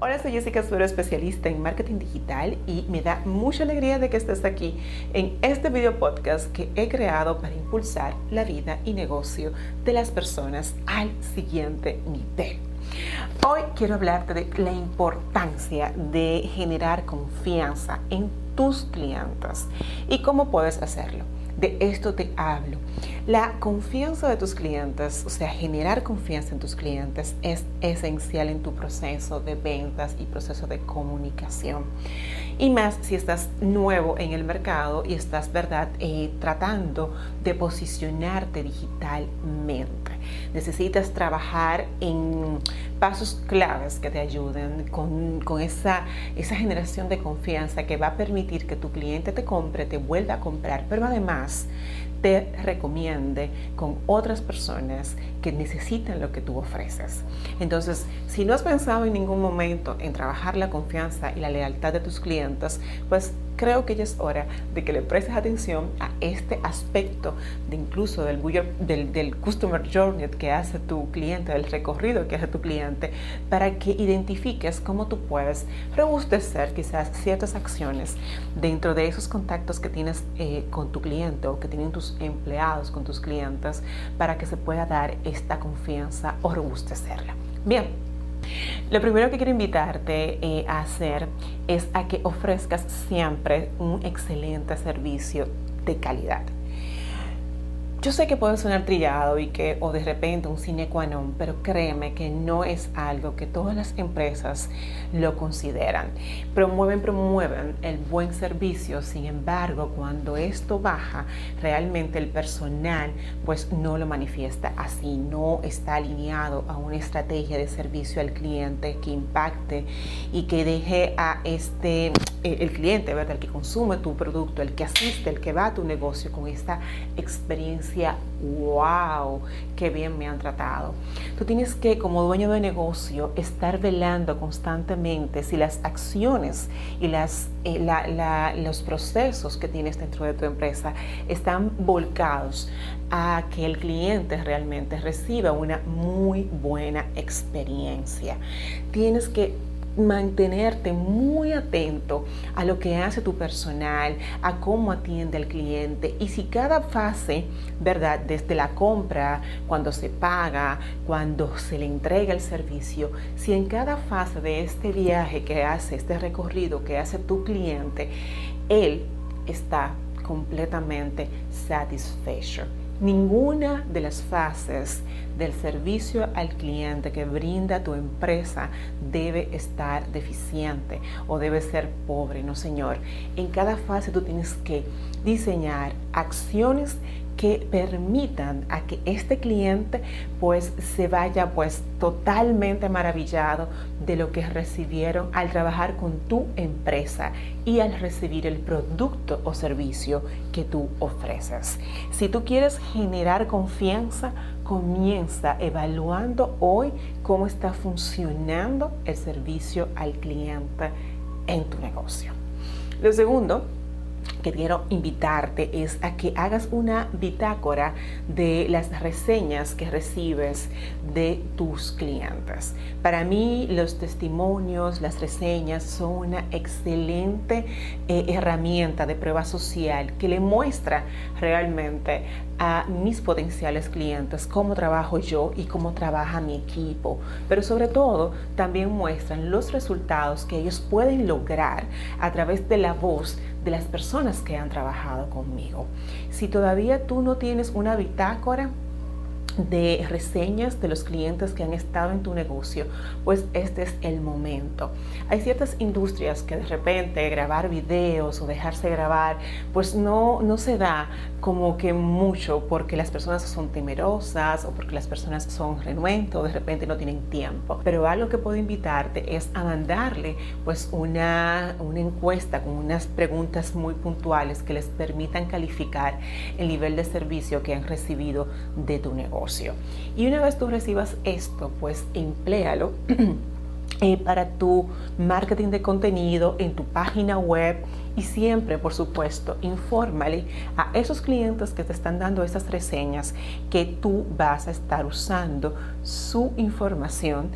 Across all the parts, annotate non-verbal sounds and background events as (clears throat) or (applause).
Hola, soy Jessica Suero, especialista en marketing digital y me da mucha alegría de que estés aquí en este video podcast que he creado para impulsar la vida y negocio de las personas al siguiente nivel. Hoy quiero hablarte de la importancia de generar confianza en tus clientes y cómo puedes hacerlo. De esto te hablo. La confianza de tus clientes, o sea, generar confianza en tus clientes es esencial en tu proceso de ventas y proceso de comunicación. Y más si estás nuevo en el mercado y estás, ¿verdad?, eh, tratando de posicionarte digitalmente. Necesitas trabajar en pasos claves que te ayuden con, con esa, esa generación de confianza que va a permitir que tu cliente te compre, te vuelva a comprar, pero además te recomiende con otras personas que necesitan lo que tú ofreces. Entonces, si no has pensado en ningún momento en trabajar la confianza y la lealtad de tus clientes, pues creo que ya es hora de que le prestes atención a este aspecto de incluso del, del, del customer journey que hace tu cliente, del recorrido que hace tu cliente, para que identifiques cómo tú puedes robustecer quizás ciertas acciones dentro de esos contactos que tienes eh, con tu cliente o que tienen tus empleados con tus clientes para que se pueda dar esta confianza o robustecerla. Bien, lo primero que quiero invitarte eh, a hacer es a que ofrezcas siempre un excelente servicio de calidad. Yo sé que puede sonar trillado y que, o de repente un sine qua non, pero créeme que no es algo que todas las empresas lo consideran. Promueven, promueven el buen servicio, sin embargo, cuando esto baja, realmente el personal pues no lo manifiesta así, no está alineado a una estrategia de servicio al cliente que impacte y que deje a este, el cliente, ¿verdad? El que consume tu producto, el que asiste, el que va a tu negocio con esta experiencia wow, qué bien me han tratado. Tú tienes que, como dueño de negocio, estar velando constantemente si las acciones y las, eh, los procesos que tienes dentro de tu empresa están volcados a que el cliente realmente reciba una muy buena experiencia. Tienes que mantenerte muy atento a lo que hace tu personal, a cómo atiende al cliente y si cada fase, ¿verdad? Desde la compra, cuando se paga, cuando se le entrega el servicio, si en cada fase de este viaje que hace, este recorrido que hace tu cliente, él está completamente satisfecho. Ninguna de las fases del servicio al cliente que brinda tu empresa debe estar deficiente o debe ser pobre, no señor. En cada fase tú tienes que diseñar acciones que permitan a que este cliente pues se vaya pues totalmente maravillado de lo que recibieron al trabajar con tu empresa y al recibir el producto o servicio que tú ofreces. Si tú quieres generar confianza, comienza evaluando hoy cómo está funcionando el servicio al cliente en tu negocio. Lo segundo quiero invitarte es a que hagas una bitácora de las reseñas que recibes de tus clientes. Para mí los testimonios, las reseñas son una excelente eh, herramienta de prueba social que le muestra realmente a mis potenciales clientes cómo trabajo yo y cómo trabaja mi equipo, pero sobre todo también muestran los resultados que ellos pueden lograr a través de la voz de las personas que han trabajado conmigo. Si todavía tú no tienes una bitácora, de reseñas de los clientes que han estado en tu negocio, pues este es el momento. Hay ciertas industrias que de repente grabar videos o dejarse grabar, pues no, no se da como que mucho porque las personas son temerosas o porque las personas son renuentes o de repente no tienen tiempo. Pero algo que puedo invitarte es a mandarle pues una, una encuesta con unas preguntas muy puntuales que les permitan calificar el nivel de servicio que han recibido de tu negocio. Y una vez tú recibas esto, pues empléalo (clears throat) eh, para tu marketing de contenido en tu página web y siempre, por supuesto, infórmale a esos clientes que te están dando esas reseñas que tú vas a estar usando su información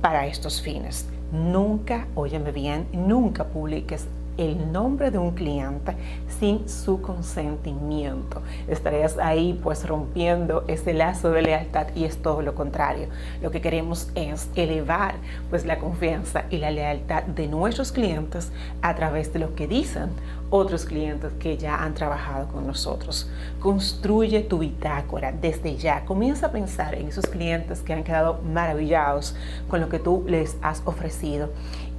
para estos fines. Nunca, óyeme bien, nunca publiques el nombre de un cliente sin su consentimiento. Estarías ahí pues rompiendo ese lazo de lealtad y es todo lo contrario. Lo que queremos es elevar pues la confianza y la lealtad de nuestros clientes a través de lo que dicen otros clientes que ya han trabajado con nosotros. Construye tu bitácora desde ya. Comienza a pensar en esos clientes que han quedado maravillados con lo que tú les has ofrecido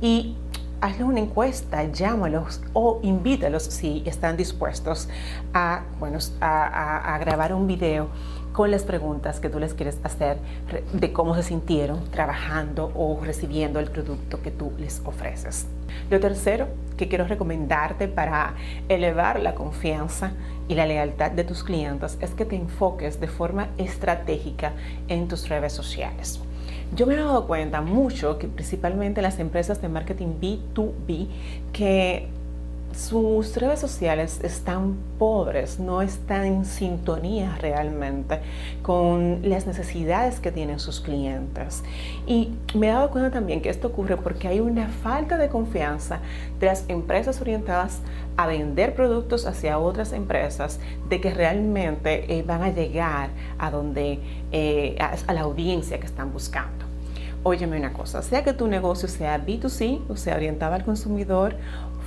y hazle una encuesta, llámalos o invítalos si están dispuestos a, bueno, a, grabar un video con las preguntas que tú les quieres hacer de cómo se sintieron trabajando o recibiendo el producto que tú les ofreces. Lo tercero que quiero recomendarte para elevar la confianza y la lealtad de tus clientes es que te enfoques de forma estratégica en tus redes sociales. Yo me he dado cuenta mucho que principalmente las empresas de marketing B2B que sus redes sociales están pobres, no están en sintonía realmente con las necesidades que tienen sus clientes. Y me he dado cuenta también que esto ocurre porque hay una falta de confianza de las empresas orientadas a vender productos hacia otras empresas, de que realmente eh, van a llegar a donde, eh, a la audiencia que están buscando. Óyeme una cosa, sea que tu negocio sea B2C, o sea, orientado al consumidor,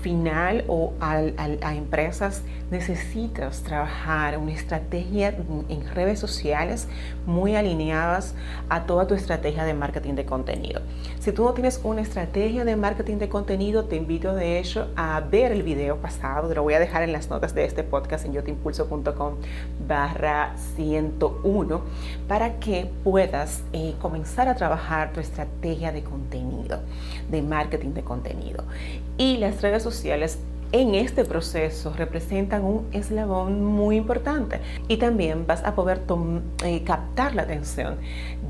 final o a empresas, necesitas trabajar una estrategia en redes sociales muy alineadas a toda tu estrategia de marketing de contenido. Si tú no tienes una estrategia de marketing de contenido, te invito de hecho a ver el video pasado, te lo voy a dejar en las notas de este podcast en yotimpulso.com barra 101 para que puedas eh, comenzar a trabajar tu estrategia de contenido, de marketing de contenido. Y las redes sociales en este proceso representan un eslabón muy importante y también vas a poder eh, captar la atención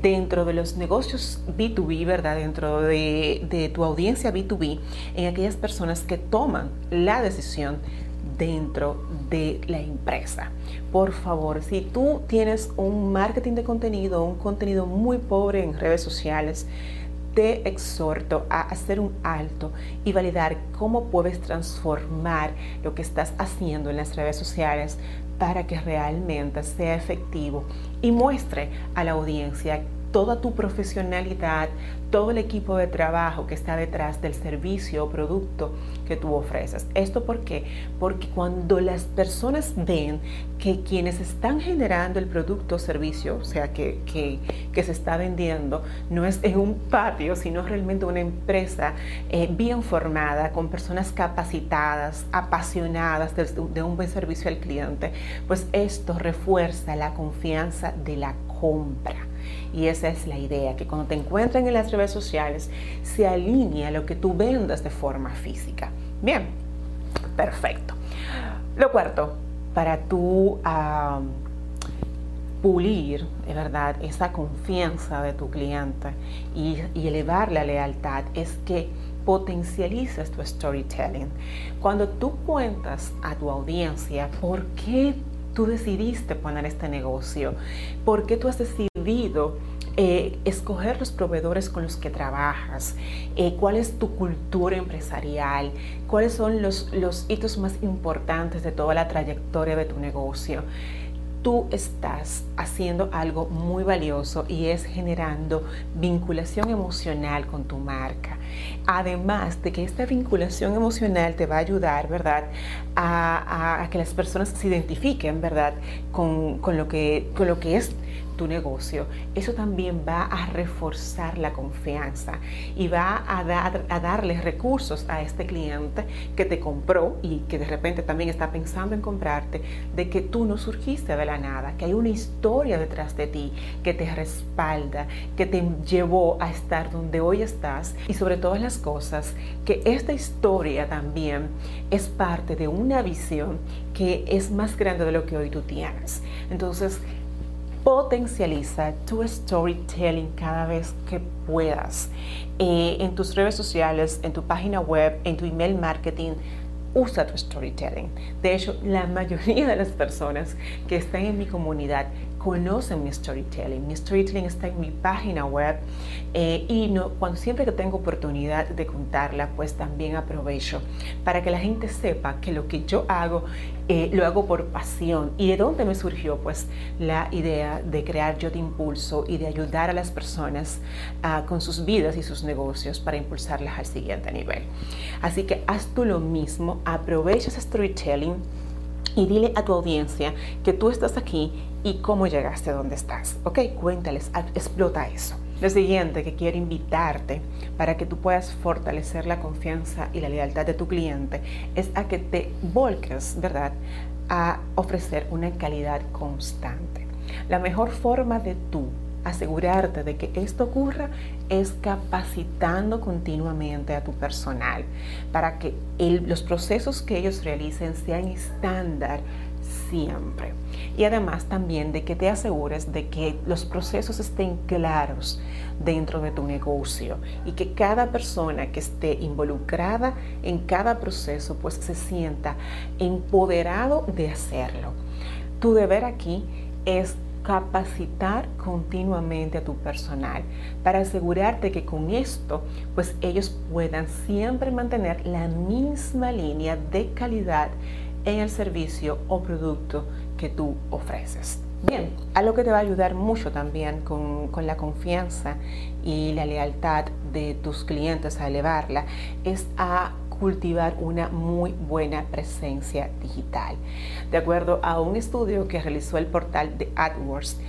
dentro de los negocios B2B, ¿verdad? Dentro de, de tu audiencia B2B, en aquellas personas que toman la decisión dentro de la empresa. Por favor, si tú tienes un marketing de contenido, un contenido muy pobre en redes sociales, te exhorto a hacer un alto y validar cómo puedes transformar lo que estás haciendo en las redes sociales para que realmente sea efectivo y muestre a la audiencia toda tu profesionalidad, todo el equipo de trabajo que está detrás del servicio o producto que tú ofreces. ¿Esto por qué? Porque cuando las personas ven que quienes están generando el producto o servicio, o sea, que, que, se está vendiendo, no es en un patio, sino realmente una empresa eh, bien formada, con personas capacitadas, apasionadas de, de un buen servicio al cliente, pues esto refuerza la confianza de la compra. Y esa es la idea, que cuando te encuentren en las redes sociales se alinea lo que tú vendas de forma física. Bien, perfecto. Lo cuarto, para tú pulir, es verdad, esa confianza de tu cliente y, y elevar la lealtad es que potencialices tu storytelling. Cuando tú cuentas a tu audiencia por qué tú decidiste poner este negocio, por qué tú has decidido eh, escoger los proveedores con los que trabajas, eh, cuál es tu cultura empresarial, cuáles son los, los hitos más importantes de toda la trayectoria de tu negocio tú estás haciendo algo muy valioso y es generando vinculación emocional con tu marca. Además de que esta vinculación emocional te va a ayudar, ¿verdad? A, que las personas se identifiquen, ¿verdad? Con, lo, que, con lo que es tu negocio, eso también va a reforzar la confianza y va a, dar, a darle recursos a este cliente que te compró y que de repente también está pensando en comprarte, de que tú no surgiste de la nada, que hay una historia detrás de ti que te respalda, que te llevó a estar donde hoy estás y sobre todas las cosas, que esta historia también es parte de una visión que es más grande de lo que hoy tú tienes. Entonces, potencializa tu storytelling cada vez que puedas. Eh, en tus redes sociales, en tu página web, en tu email marketing, usa tu storytelling. De hecho, la (laughs) mayoría de las personas que están en mi comunidad conocen mi storytelling. Mi storytelling está en mi página web eh, y no, cuando siempre que tengo oportunidad de contarla, pues también aprovecho para que la gente sepa que lo que yo hago eh, lo hago por pasión. ¿Y de dónde me surgió? Pues la idea de crear Yo Te Impulso y de ayudar a las personas uh, con sus vidas y sus negocios para impulsarlas al siguiente nivel. Así que haz tú lo mismo, aprovecha ese storytelling y dile a tu audiencia que tú estás aquí y cómo llegaste a donde estás. Ok, cuéntales, explota eso. Lo siguiente que quiero invitarte para que tú puedas fortalecer la confianza y la lealtad de tu cliente es a que te volques, ¿verdad?, a ofrecer una calidad constante. La mejor forma de tú asegurarte de que esto ocurra es capacitando continuamente a tu personal para que los procesos que ellos realicen sean estándar siempre. Y además también de que te asegures de que los procesos estén claros dentro de tu negocio y que cada persona que esté involucrada en cada proceso pues se sienta empoderado de hacerlo. Tu deber aquí es capacitar continuamente a tu personal para asegurarte que con esto pues ellos puedan siempre mantener la misma línea de calidad en el servicio o producto que tú ofreces. Bien, algo que te va a ayudar mucho también con, con, la confianza y la lealtad de tus clientes a elevarla es a cultivar una muy buena presencia digital. De acuerdo a un estudio que realizó el portal de AdWords,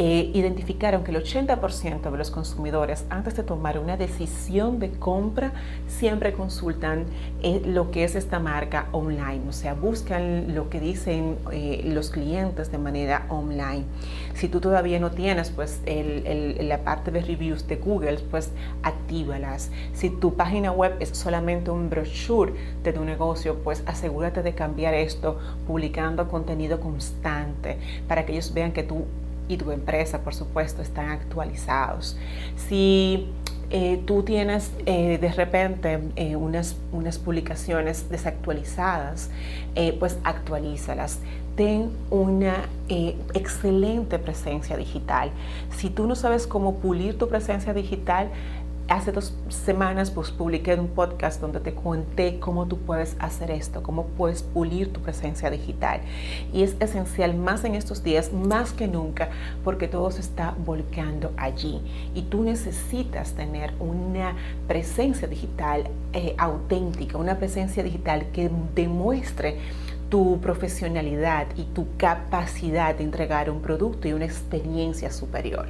eh, identificaron que el 80% de los consumidores antes de tomar una decisión de compra siempre consultan eh, lo que es esta marca online, o sea, buscan lo que dicen eh, los clientes de manera online. Si tú todavía no tienes pues la parte de reviews de Google, pues actívalas. Si tu página web es solamente un brochure de tu negocio, pues asegúrate de cambiar esto publicando contenido constante para que ellos vean que tú y tu empresa, por supuesto, están actualizados. Si eh, tú tienes eh, de repente eh, unas, unas, publicaciones desactualizadas, pues actualízalas. Ten una excelente presencia digital. Si tú no sabes cómo pulir tu presencia digital, hace dos semanas pues publiqué un podcast donde te conté cómo tú puedes hacer esto, cómo puedes pulir tu presencia digital. Y es esencial más en estos días, más que nunca, porque todo se está volcando allí. Y tú necesitas tener una presencia digital eh, auténtica, una presencia digital que demuestre tu profesionalidad y tu capacidad de entregar un producto y una experiencia superior.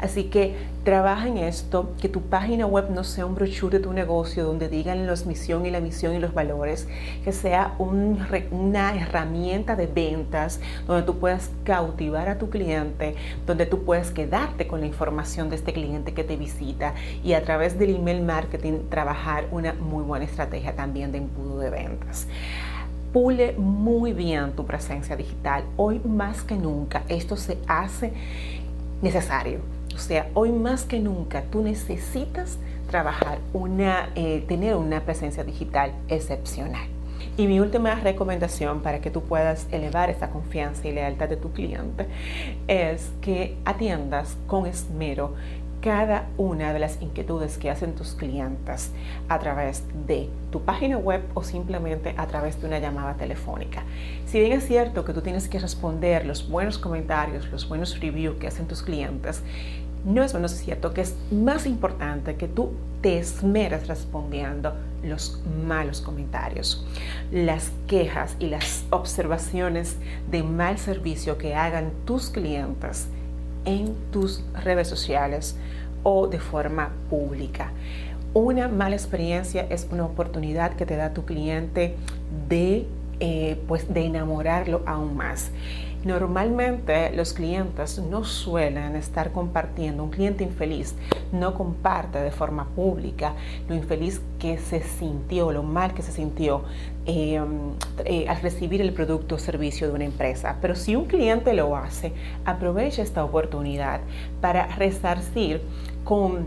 Así que trabaja en esto, que tu página web no sea un brochure de tu negocio donde digan la misión y la misión y los valores, que sea una herramienta de ventas donde tú puedas cautivar a tu cliente, donde tú puedas quedarte con la información de este cliente que te visita y a través del email marketing trabajar una muy buena estrategia también de embudo de ventas pule muy bien tu presencia digital. Hoy más que nunca esto se hace necesario. O sea, hoy más que nunca tú necesitas trabajar una, eh, tener una presencia digital excepcional. Y mi última recomendación para que tú puedas elevar esa confianza y lealtad de tu cliente es que atiendas con esmero cada una de las inquietudes que hacen tus clientes a través de tu página web o simplemente a través de una llamada telefónica. Si bien es cierto que tú tienes que responder los buenos comentarios, los buenos reviews que hacen tus clientes, no es menos cierto que es más importante que tú te esmeres respondiendo los malos comentarios, las quejas y las observaciones de mal servicio que hagan tus clientes en tus redes sociales o de forma pública. Una mala experiencia es una oportunidad que te da tu cliente de, eh, pues de enamorarlo aún más. Normalmente los clientes no suelen estar compartiendo, un cliente infeliz no comparte de forma pública lo infeliz que se sintió, lo mal que se sintió eh, eh, al recibir el producto o servicio de una empresa. Pero si un cliente lo hace, aprovecha esta oportunidad para resarcir con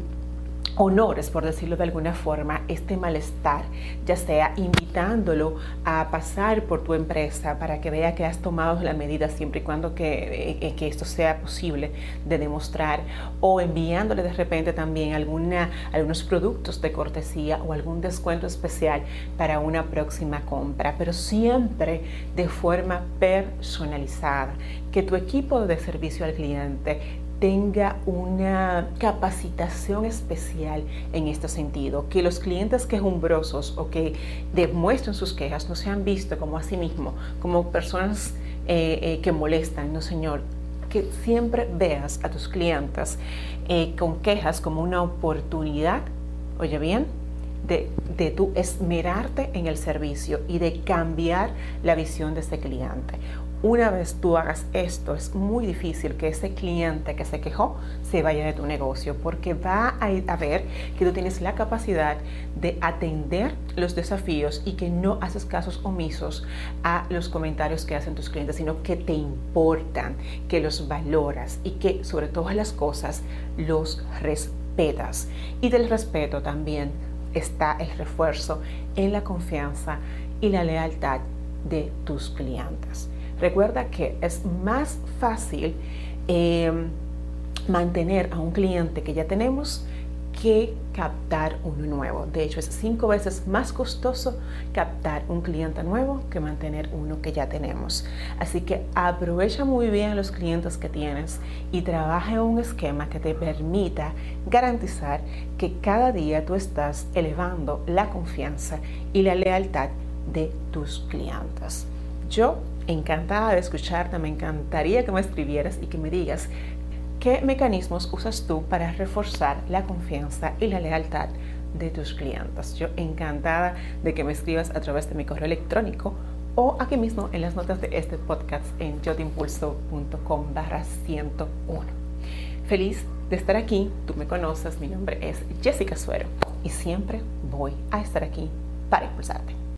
honores, por decirlo de alguna forma, este malestar, ya sea invitándolo a pasar por tu empresa para que vea que has tomado la medida siempre y cuando que, eh, que esto sea posible de demostrar, o enviándole de repente también alguna, algunos productos de cortesía o algún descuento especial para una próxima compra, pero siempre de forma personalizada, que tu equipo de servicio al cliente tenga una capacitación especial en este sentido, que los clientes quejumbrosos o que demuestren sus quejas no sean vistos como a sí mismo, como personas eh, eh, que molestan, no señor, que siempre veas a tus clientes eh, con quejas como una oportunidad, oye bien, de, de tú esmerarte en el servicio y de cambiar la visión de ese cliente. Una vez tú hagas esto, es muy difícil que ese cliente que se quejó se vaya de tu negocio porque va a, ver que tú tienes la capacidad de atender los desafíos y que no haces casos omisos a los comentarios que hacen tus clientes, sino que te importan, que los valoras y que sobre todas las cosas los respetas. Y del respeto también está el refuerzo en la confianza y la lealtad de tus clientes. Recuerda que es más fácil em, mantener a un cliente que ya tenemos que captar uno nuevo. De hecho, es cinco veces más costoso captar un cliente nuevo que mantener uno que ya tenemos. Así que aprovecha muy bien los clientes que tienes y trabaja en un esquema que te permita garantizar que cada día tú estás elevando la confianza y la lealtad de tus clientes. Yo encantada de escucharte, me encantaría que me escribieras y que me digas qué mecanismos usas tú para reforzar la confianza y la lealtad de tus clientes. Yo encantada de que me escribas a través de mi correo electrónico o aquí mismo en las notas de este podcast en yotimpulso.com barra 101. Feliz de estar aquí, tú me conoces, mi nombre es Jessica Suero y siempre voy a estar aquí para impulsarte.